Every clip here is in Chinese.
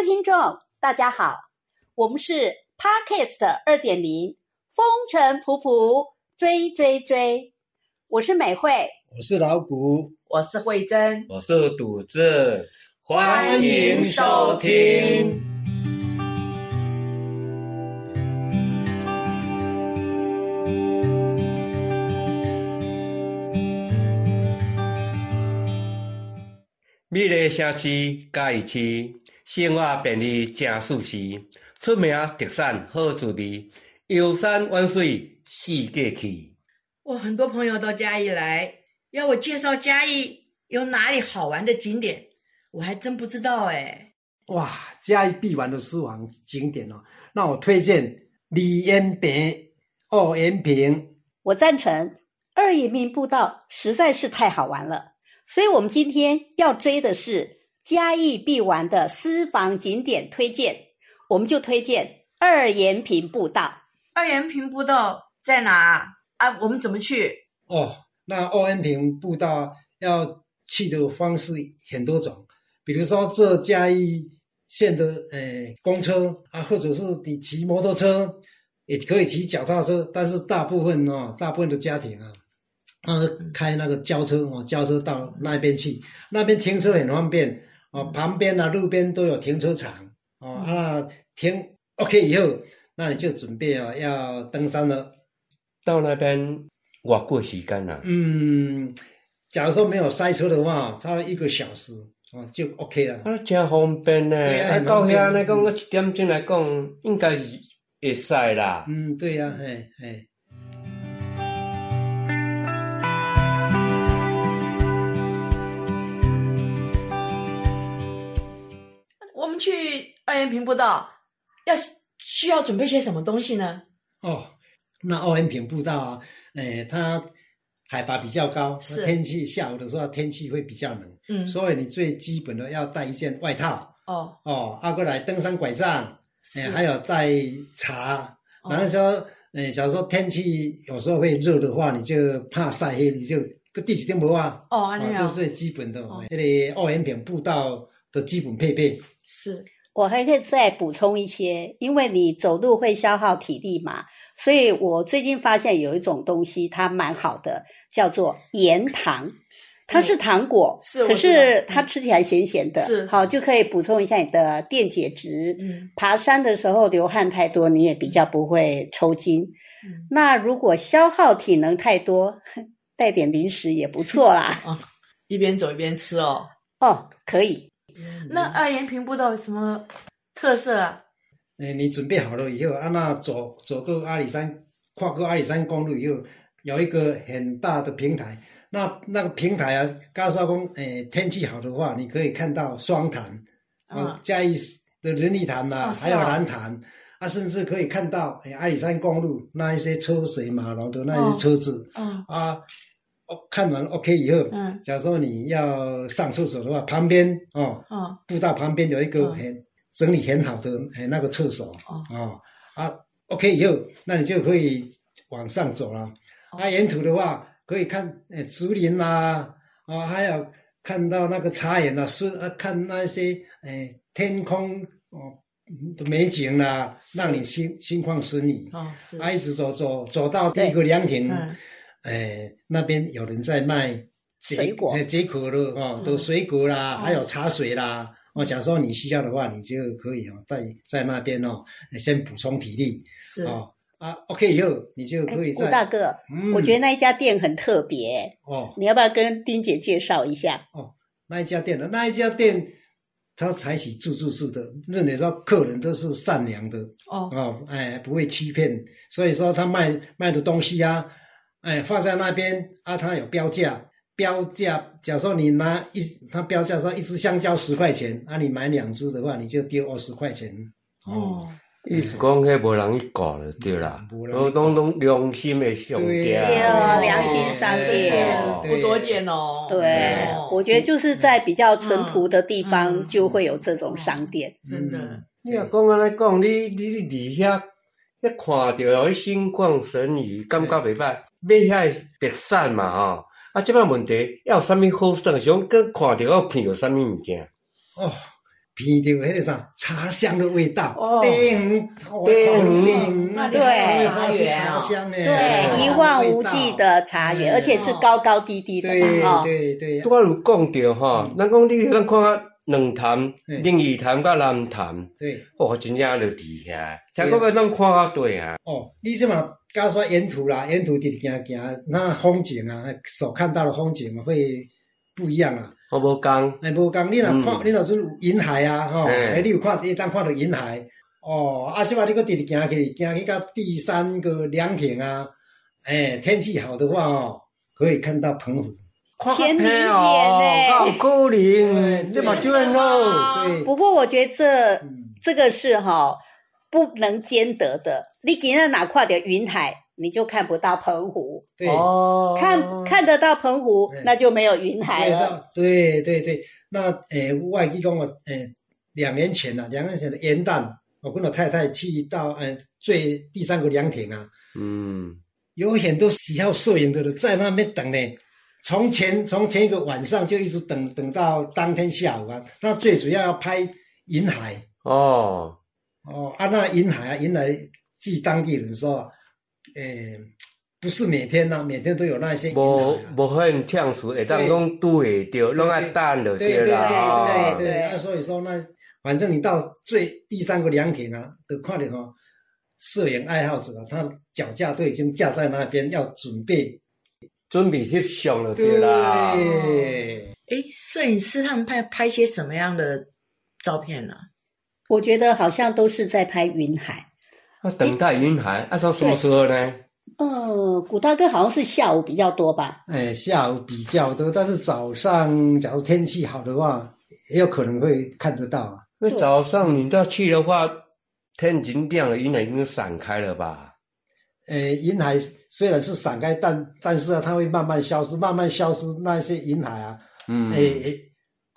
位听众，大家好，我们是 Podcast 二点零，风尘仆仆，追追追，我是美惠，我是老谷，我是慧珍，我是赌子，欢迎收听。美丽城市嘉义市，生活便利真舒适，出名特产好滋味，游山玩水四界去。我很多朋友到嘉义来，要我介绍嘉义有哪里好玩的景点，我还真不知道哎。哇，嘉义必玩的私房景点哦，那我推荐李延平、二延平。我赞成，二延平步道实在是太好玩了。所以，我们今天要追的是嘉义必玩的私房景点推荐，我们就推荐二延平步道。二延平步道在哪啊？我们怎么去？哦，那二延平步道要去的方式很多种，比如说坐嘉义县的呃公车啊，或者是你骑摩托车，也可以骑脚踏车，但是大部分哦，大部分的家庭啊。他是开那个轿车哦，轿车到那边去，那边停车很方便哦，旁边啊路边都有停车场哦，啊停 OK 以后，那你就准备哦要登山了。到那边我过时间了。嗯，假如说没有塞车的话，差不多一个小时哦就 OK 了。啊，真方便呢！啊，到遐来讲，我一点钟来讲，应该是会使啦。嗯，对呀，嘿，嘿。去二元平步道，要需要准备些什么东西呢？哦，那二元平步道啊，诶，它海拔比较高，天气下午的时候天气会比较冷，嗯，所以你最基本的要带一件外套。哦哦，阿过来登山拐杖，诶，还有带茶。然后说，诶，假如说天气有时候会热的话，你就怕晒黑，你就个第几天不啊？哦，这是最基本的，那个二元平步道的基本配备。是我还可以再补充一些，因为你走路会消耗体力嘛，所以我最近发现有一种东西它蛮好的，叫做盐糖，它是糖果，是，可是它吃起来咸咸的，是好就可以补充一下你的电解质。嗯，爬山的时候流汗太多，你也比较不会抽筋。嗯，那如果消耗体能太多，带点零食也不错啦。啊，一边走一边吃哦。哦，可以。那二延平步道有什么特色啊？哎，你准备好了以后，啊，那走走过阿里山，跨过阿里山公路以后，有一个很大的平台。那那个平台啊，高沙公，哎，天气好的话，你可以看到双潭，啊，嘉义的仁义潭呐，还有蓝潭，啊，甚至可以看到哎阿里山公路那一些车水马龙的那些车子，啊。看完 OK 以后，嗯，假如说你要上厕所的话，旁边哦，哦，步道旁边有一个很整理很好的哎那个厕所，哦，啊 OK 以后，那你就可以往上走了。啊，沿途的话可以看哎竹林啦，啊，还有看到那个茶园啊，是啊，看那些哎天空哦的美景啦，让你心心旷神怡。哦，是。啊，一直走走走到第一个凉亭。哎，那边有人在卖水果，解渴的哦，都水果啦，还有茶水啦。我假如说你需要的话，你就可以哦，在在那边哦，先补充体力。是哦啊，OK，以后你就可以。顾大哥，我觉得那一家店很特别哦，你要不要跟丁姐介绍一下？哦，那一家店呢那一家店，他采取自助式的，认为说客人都是善良的哦哦，哎，不会欺骗，所以说他卖卖的东西啊。哎，放在那边啊，它有标价，标价。假如说你拿一，它标价说一只香蕉十块钱，啊，你买两只的话，你就丢二十块钱。哦，意思讲，迄无人去搞了，对啦，都都都良心的商店，对啊，良心商店，不多见哦。对，我觉得就是在比较淳朴的地方，就会有这种商店。真的，你要讲安来讲，你你伫遐。一看到迄心旷神怡，感觉袂歹。买遐特产嘛吼，啊，即摆问题要有啥物好耍？想跟看到要闻到啥物物件？哦，闻到迄个啥茶香的味道，哦。叮，哦叮叮，那对会茶茶香呢，对，一望无际的茶园，嗯而且是高高低低的对对对，拄仔有讲着吼，咱讲你咱看啊，两潭、嗯另一潭甲南潭，对。哦，真正就厉害。听讲个咱看啊对啊，哦，你即嘛加说沿途啦，沿途直行行，那风景啊，所看到的风景会不一样啊。我无讲，哎，无讲，你若看，嗯你若是有云海啊，吼，嘿。哎，你有看，你当看到云海，哦，啊，即摆你搁直直行去，行去到第三个凉亭啊，哎，天气好的话哦，可以看到澎湖，看天灵眼哦，呢？敢有可能，对你目睭很好，对，不过我觉得这嗯，这个是哈不能兼得的。你今天哪块的云海，你就看不到澎湖；对，哦，看看得到澎湖嗯，那就没有云海了。对对对，那诶，我还记讲我诶，两年前啊，两年前的元旦，我跟我太太去到呃最第三个凉亭啊，嗯，有很多喜好摄影的人在那边等呢。从前从前一个晚上就一直等等到当天下午啊，那最主要要拍云海哦，哦，啊那云海啊，银海据当地人说啊，诶、不是每天呐、每天都有那些云海、无啊。无很呛死，会当讲拄会着，拢爱等就对对对对对对，啊，所以说那，反正你到最第三个凉亭啊，都看到哦，摄影爱好者啊，他脚架都已经架在那边，要准备。准备翕相了对啦。对，诶，摄影师他们拍拍些什么样的照片呢、我觉得好像都是在拍云海。啊，等待云海，啊，到什么时候呢？呃，古大哥好像是下午比较多吧？哎，下午比较多，但是早上假如天气好的话，也有可能会看得到啊。那早上你要去的话，天已经亮了，云海已经散开了吧？呃，云海虽然是散开，但但是啊，它会慢慢消失，慢慢消失。那些云海啊，嗯，哎哎，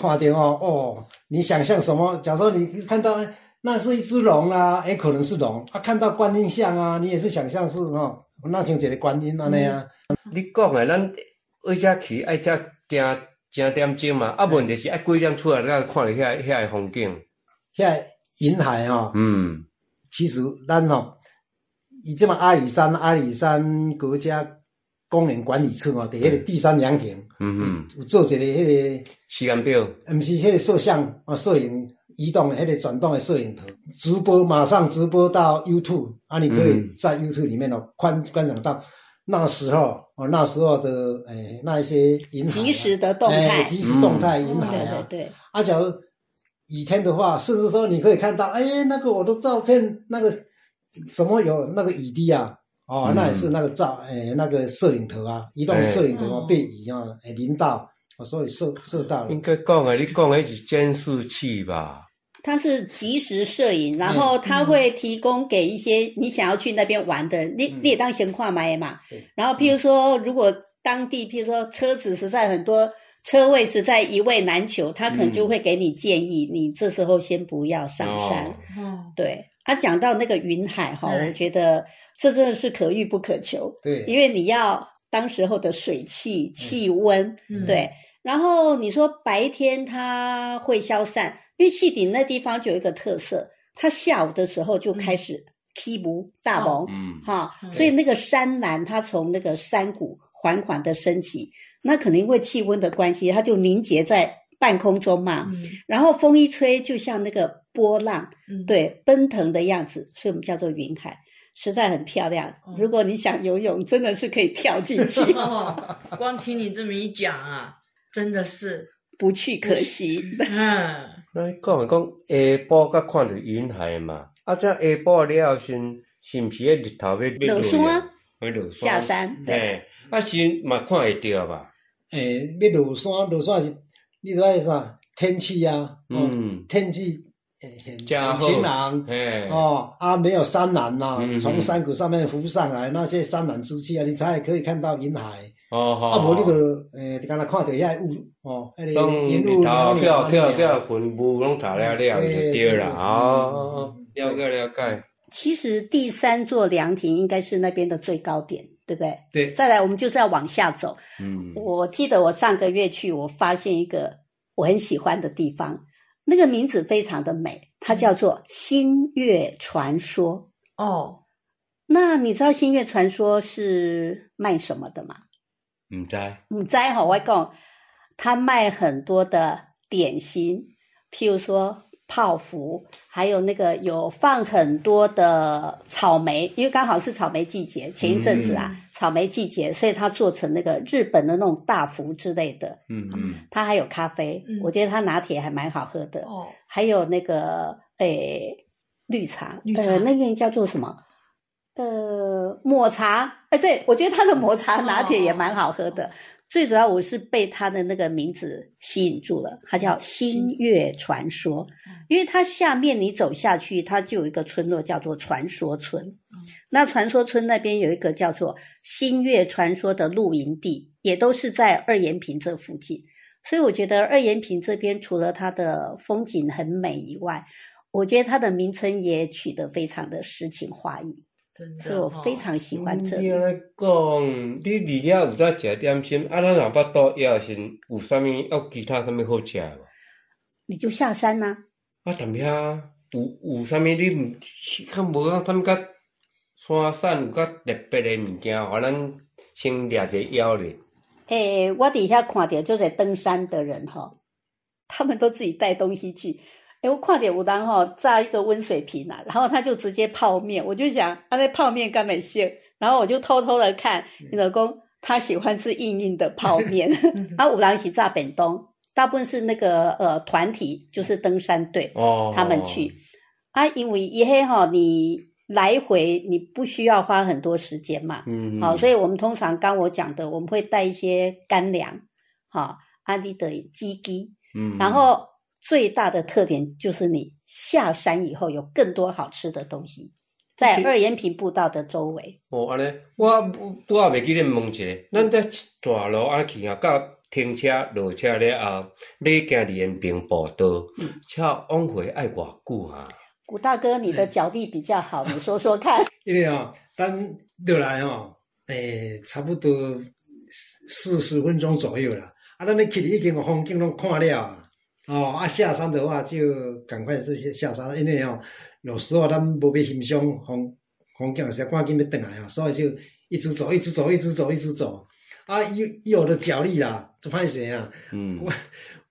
看到哦哦，你想象什么？假如说你看到哎那是一只龙啊，也，可能是龙啊；看到观音像啊，你也是想象是哦，那像一个观音安尼啊。你讲诶，咱为遮去爱遮正正点钟嘛，啊，问题是爱几点出来，才看到遐遐个风景。现在云海哦，嗯，其实咱哦，以这么阿里山阿里山国家公园管理处哦，伫迄个第三凉亭，嗯嗯，有做一个迄、时间表，个，毋是迄个摄像啊，摄影移动的迄个转动的摄影头，直播马上直播到 YouTube 啊，你可以嗯在 YouTube 里面哦观观赏到。那时候哦那时候的诶、那一些银行啊及时的动态。哎即时动态云对海啊对，对，啊，假如雨天的话，甚至说你可以看到，哎，那个我的照片，那个怎么有那个雨滴啊？哦，嗯那也是那个照，哎，那个摄影头啊，移动哎摄影头啊嗯被雨啊，哎淋到，我所以摄摄到了应。该讲的，你讲的是监视器吧？它是即时摄影，然后它会提供给一些你想要去那边玩的人，你嗯你也当闲话买嘛。然后譬如说，如果当地譬如说车子实在很多，车位实在一位难求，他可能就会给你建议，你这时候先不要上山。哦哦，对，他、讲到那个云海哈，嗯。我觉得这真的是可遇不可求，对，因为你要当时候的水汽、气温，嗯。对。然后你说白天它会消散，因为细顶那地方就有一个特色，它下午的时候就开始起雾大蒙，嗯，哈，嗯。所以那个山岚它从那个山谷缓缓的升起，那可能因为气温的关系，它就凝结在半空中嘛，嗯。然后风一吹，就像那个波浪，嗯，对，奔腾的样子，所以我们叫做云海，实在很漂亮。哦。如果你想游泳，真的是可以跳进去，哦，光听你这么一讲啊，真的是，不去可惜。嗯，那你讲讲下晡才看到云海嘛？啊，这下晡了后，先是毋是迄日头要要落山啊，要落下山，对，啊是嘛看会到吧？诶，要落山，落山是，你知道啥？天气啊，哦嗯天气晴朗，嘿，哦啊，没有山岚呐、嗯从山谷上面浮上来那些山岚之气啊，你才可以看到云海。哦好，啊，无你就诶，就敢若看到遐雾哦，迄从个云雾云雾拢查了了就对啦。哦，了解了解。其实第三座凉亭应该是那边的最高点，对不对？对再来，我们就是要往下走。嗯，我记得我上个月去，我发现一个我很喜欢的地方，那个名字非常的美，它叫做《星月传说》。哦，那你知道《星月传说》是卖什么的吗？唔知唔知哈，我讲，他卖很多的点心，譬如说泡芙，还有那个有放很多的草莓，因为刚好是草莓季节，前一阵子啊，草莓季节，所以它做成那个日本的那种大福之类的。嗯嗯，他还有咖啡，嗯。我觉得它拿铁还蛮好喝的，哦，还有那个诶绿茶，绿茶。呃那个叫做什么？呃，抹茶，哎，对我觉得它的抹茶拿铁也蛮好喝的。哦最主要我是被他的那个名字吸引住了，它叫星月传说，因为它下面你走下去，它就有一个村落叫做传说村。那传说村那边有一个叫做星月传说的露营地，也都是在二延平这附近。所以我觉得二延平这边除了它的风景很美以外，我觉得它的名称也取得非常的诗情画意，所以我非常喜欢这里。你安尼讲，你离遐有在食点心，啊，咱若捌倒夜时有啥物要其他啥物好食无？你就下山呐、啊，但遐有有啥物你毋较无啊？感觉山山有较特别的物件，互咱先掠一个腰咧。诶，我底下看到就是登山的人哈，他们都自己带东西去。诶，我看到有人哈炸一个温水瓶啊，然后他就直接泡面，我就想他那泡面干没事，然后我就偷偷的看你老公他喜欢吃硬硬的泡面，啊，五郎一起炸本东，大部分是那个呃团体，就是登山队，哦，他们去。啊，因为一黑哈你来回你不需要花很多时间嘛，嗯，好，所以我们通常刚我讲的，我们会带一些干粮，好，阿里的鸡鸡，嗯，然后最大的特点就是你下山以后有更多好吃的东西，在二延平步道的周围。哦，安尼，我拄仔袂记恁问一下，咱这大路啊去啊，到停车落车了后，你行二延平步道，嗯车往回爱偌久啊？古大哥，你的脚力比较好，你说说看。因为哦，咱落来哦，诶、差不多四十分钟左右啦。啊，咱要去已经风景拢看了啊，哦，啊下山的话就赶快这些下山了，因为哦，有时候咱无要欣赏风风景的时候，赶紧要回来哦，所以就一直走，一直走，一直走，一直走。啊，又又有的脚力啦，就歹势啊。嗯，我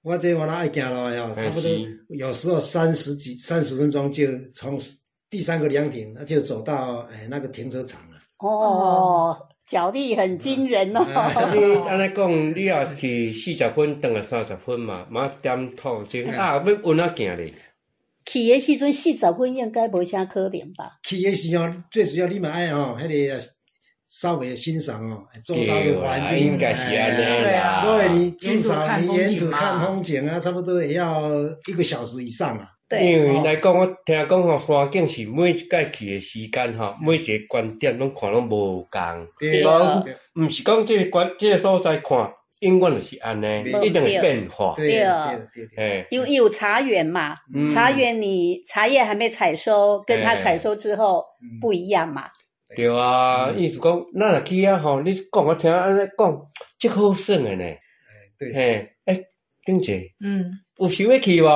我这我哪爱行路哦？差不多有时候三十几三十分钟就从第三个凉亭，那就走到哎那个停车场了。哦，脚力很惊人哦。你安尼讲，你也是四十分，等了三十分嘛，嘛点头前啊，要稳啊行咧。去的时阵四十分应该无啥可能吧？去的时候，最主要你嘛爱吼，迄个稍微欣赏哦，周遭的环境，应该是安尼哎对啊。所以你至少你沿途看风景啊，差不多也要一个小时以上啊。对，因为来讲，我听讲吼，山景是每一届去的时间吼，每一个观点拢看拢无共。对啊。对。毋是讲这个观这个所在看，永远就是安尼，对。一定会变化。对对对。啊对对，诶，因为有茶园嘛，嗯。茶园你茶叶还没采收，跟它哎采收之后嗯。不一样嘛。对啊，意思讲，咱若去啊吼，你讲我听安尼讲，即好耍诶呢。哎对，嘿，诶，丁姐嗯，有想要去无？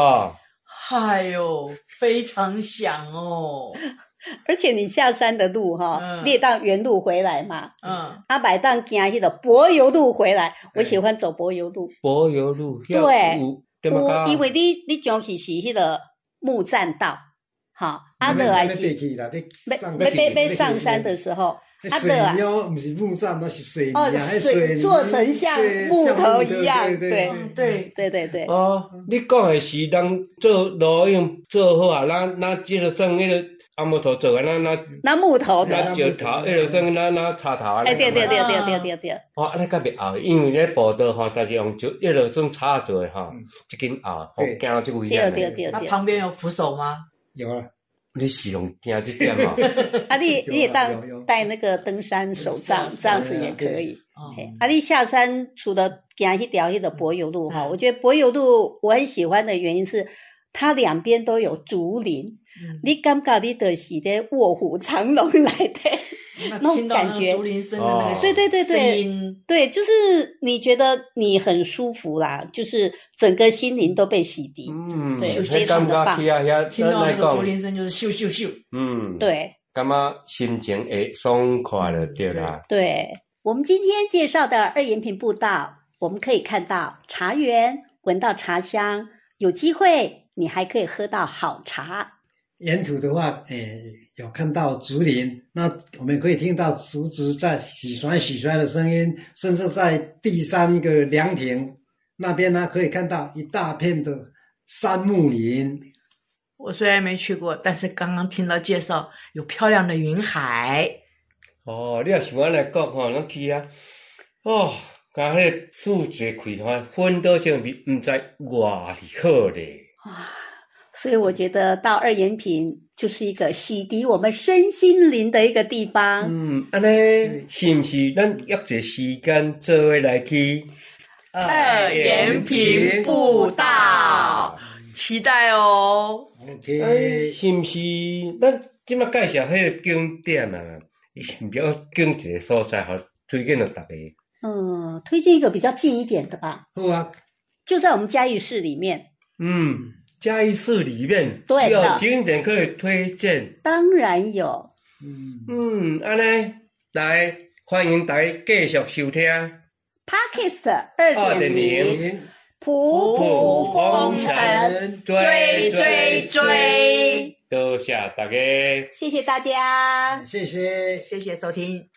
嗨哟，非常想哦，而且你下山的路哈，嗯。列当原路回来嘛，嗯，阿百当行迄个柏油路回来，我喜欢走柏油路，柏油路，遐对？有因为你你上去是迄个木栈道，哈，阿那乐还那是没上没没没上山的时候，阿乐啊不是木上，那是水泥水做成像木头一样对对嗯对，对对对，哦，你讲的是咱做路用做好啊，咱咱即个算迄个阿木头做啊，咱咱那木头的，咱石头，迄个算咱咱插头啊。哎对对对啊对对对对，哦，安尼较袂后，因为咧步道吼，但是用石，迄个算插做的吼嗯，一根后，好对惊即危对险的。对对对。那旁边有扶手吗？有啊，你是用惊这点嘛？啊，你你也当带那个登山手杖，这样子也可以。哦嘿啊，你下山除了行一条那个柏油路哈，嗯我觉得柏油路我很喜欢的原因是它两边都有竹林，嗯你感觉你的是在卧虎藏龙来的。那那种听到那感觉竹林生的那哦个对对对对，对，就是你觉得你很舒服啦，就是整个心灵都被洗涤。嗯，非常的棒听到那个竹，林声就是咻咻咻。嗯，，对感觉心情会爽快了，对啦。对，我们今天介绍的二延平步道，我们可以看到茶园，闻到茶香，有机会你还可以喝到好茶。沿途的话，诶，有看到竹林，那我们可以听到竹子在洗刷洗刷的声音，甚至在第三个凉亭那边呢，可以看到一大片的杉木林。我虽然没去过，但是刚刚听到介绍有漂亮的云海，哦，你要是阮来讲吼，咱去啊，哦，甲迄个树一开吼，熏到这味，毋知偌是好咧。啊，所以我觉得到二延平就是一个洗涤我们身心灵的一个地方。嗯，安尼是毋是？咱约一个时间做伙来去二延平步道，期待哦。OK，哎，是毋是？咱即马介绍迄个景点啊，是毋是要拣一个所在，好推荐了大家？嗯，推荐一个比较近一点的吧，好啊，就在我们嘉义市里面。嗯，嘉义市里面对有景点可以推荐。当然有，嗯，嗯，安尼来欢迎大家继续收听。Podcast 二点零，普普风尘，追追追！多谢大家。谢谢大家。谢谢。谢谢收听。